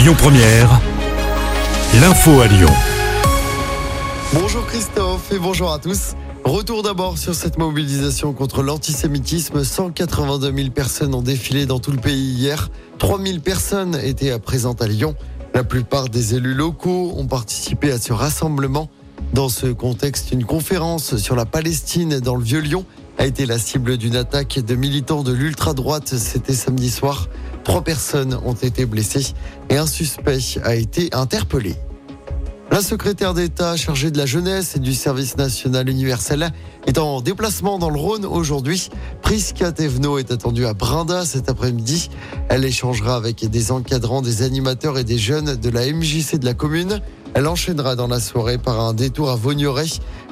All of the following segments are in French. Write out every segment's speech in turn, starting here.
Lyon Première, l'info à Lyon. Bonjour Christophe et bonjour à tous. Retour d'abord sur cette mobilisation contre l'antisémitisme. 182 000 personnes ont défilé dans tout le pays hier. 3 000 personnes étaient présentes à Lyon. La plupart des élus locaux ont participé à ce rassemblement. Dans ce contexte, une conférence sur la Palestine dans le Vieux-Lyon a été la cible d'une attaque de militants de l'ultra-droite. C'était samedi soir. Trois personnes ont été blessées et un suspect a été interpellé. La secrétaire d'État chargée de la jeunesse et du service national universel est en déplacement dans le Rhône aujourd'hui. Prisca Thévenot est attendue à Brinda cet après-midi. Elle échangera avec des encadrants, des animateurs et des jeunes de la MJC de la commune. Elle enchaînera dans la soirée par un détour à Vaugneray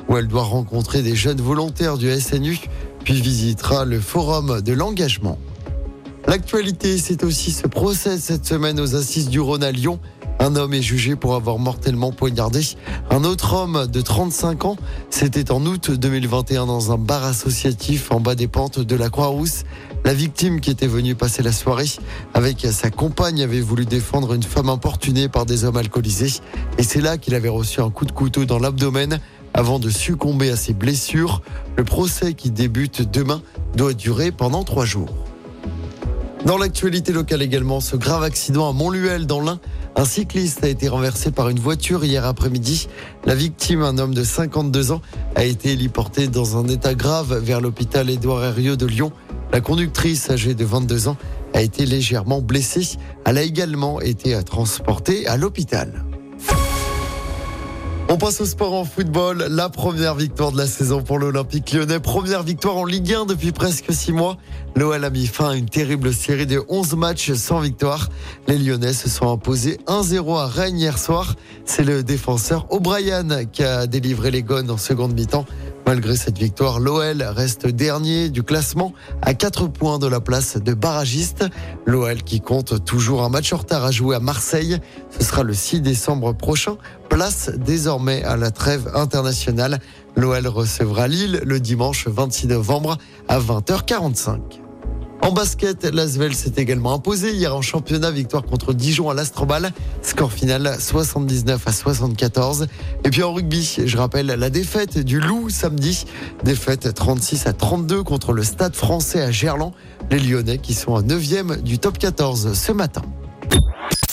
où elle doit rencontrer des jeunes volontaires du SNU puis visitera le forum de l'engagement. L'actualité, c'est aussi ce procès cette semaine aux assises du Rhône à Lyon. Un homme est jugé pour avoir mortellement poignardé un autre homme de 35 ans. C'était en août 2021 dans un bar associatif en bas des pentes de la Croix-Rousse. La victime qui était venue passer la soirée avec sa compagne avait voulu défendre une femme importunée par des hommes alcoolisés. Et c'est là qu'il avait reçu un coup de couteau dans l'abdomen avant de succomber à ses blessures. Le procès qui débute demain doit durer pendant trois jours. Dans l'actualité locale également, ce grave accident à Montluel dans l'Ain. Un cycliste a été renversé par une voiture hier après-midi. La victime, un homme de 52 ans, a été héliporté dans un état grave vers l'hôpital Édouard Herriot de Lyon. La conductrice, âgée de 22 ans, a été légèrement blessée. Elle a également été transportée à l'hôpital. On passe au sport en football. La première victoire de la saison pour l'Olympique lyonnais. Première victoire en Ligue 1 depuis presque six mois. L'OL a mis fin à une terrible série de 11 matchs sans victoire. Les Lyonnais se sont imposés 1-0 à Rennes hier soir. C'est le défenseur O'Brien qui a délivré les gones en seconde mi-temps. Malgré cette victoire, l'OL reste dernier du classement à 4 points de la place de barragiste. L'OL qui compte toujours un match en retard à jouer à Marseille. Ce sera le 6 décembre prochain. Place désormais à la trêve internationale. L'OL recevra Lille le dimanche 26 novembre à 20h45. En basket, l'Asvel s'est également imposé hier en championnat, victoire contre Dijon à l'Astrobal. Score final 79 à 74. Et puis en rugby, je rappelle la défaite du Loup samedi. Défaite 36 à 32 contre le Stade français à Gerland. Les Lyonnais qui sont à 9e du top 14 ce matin.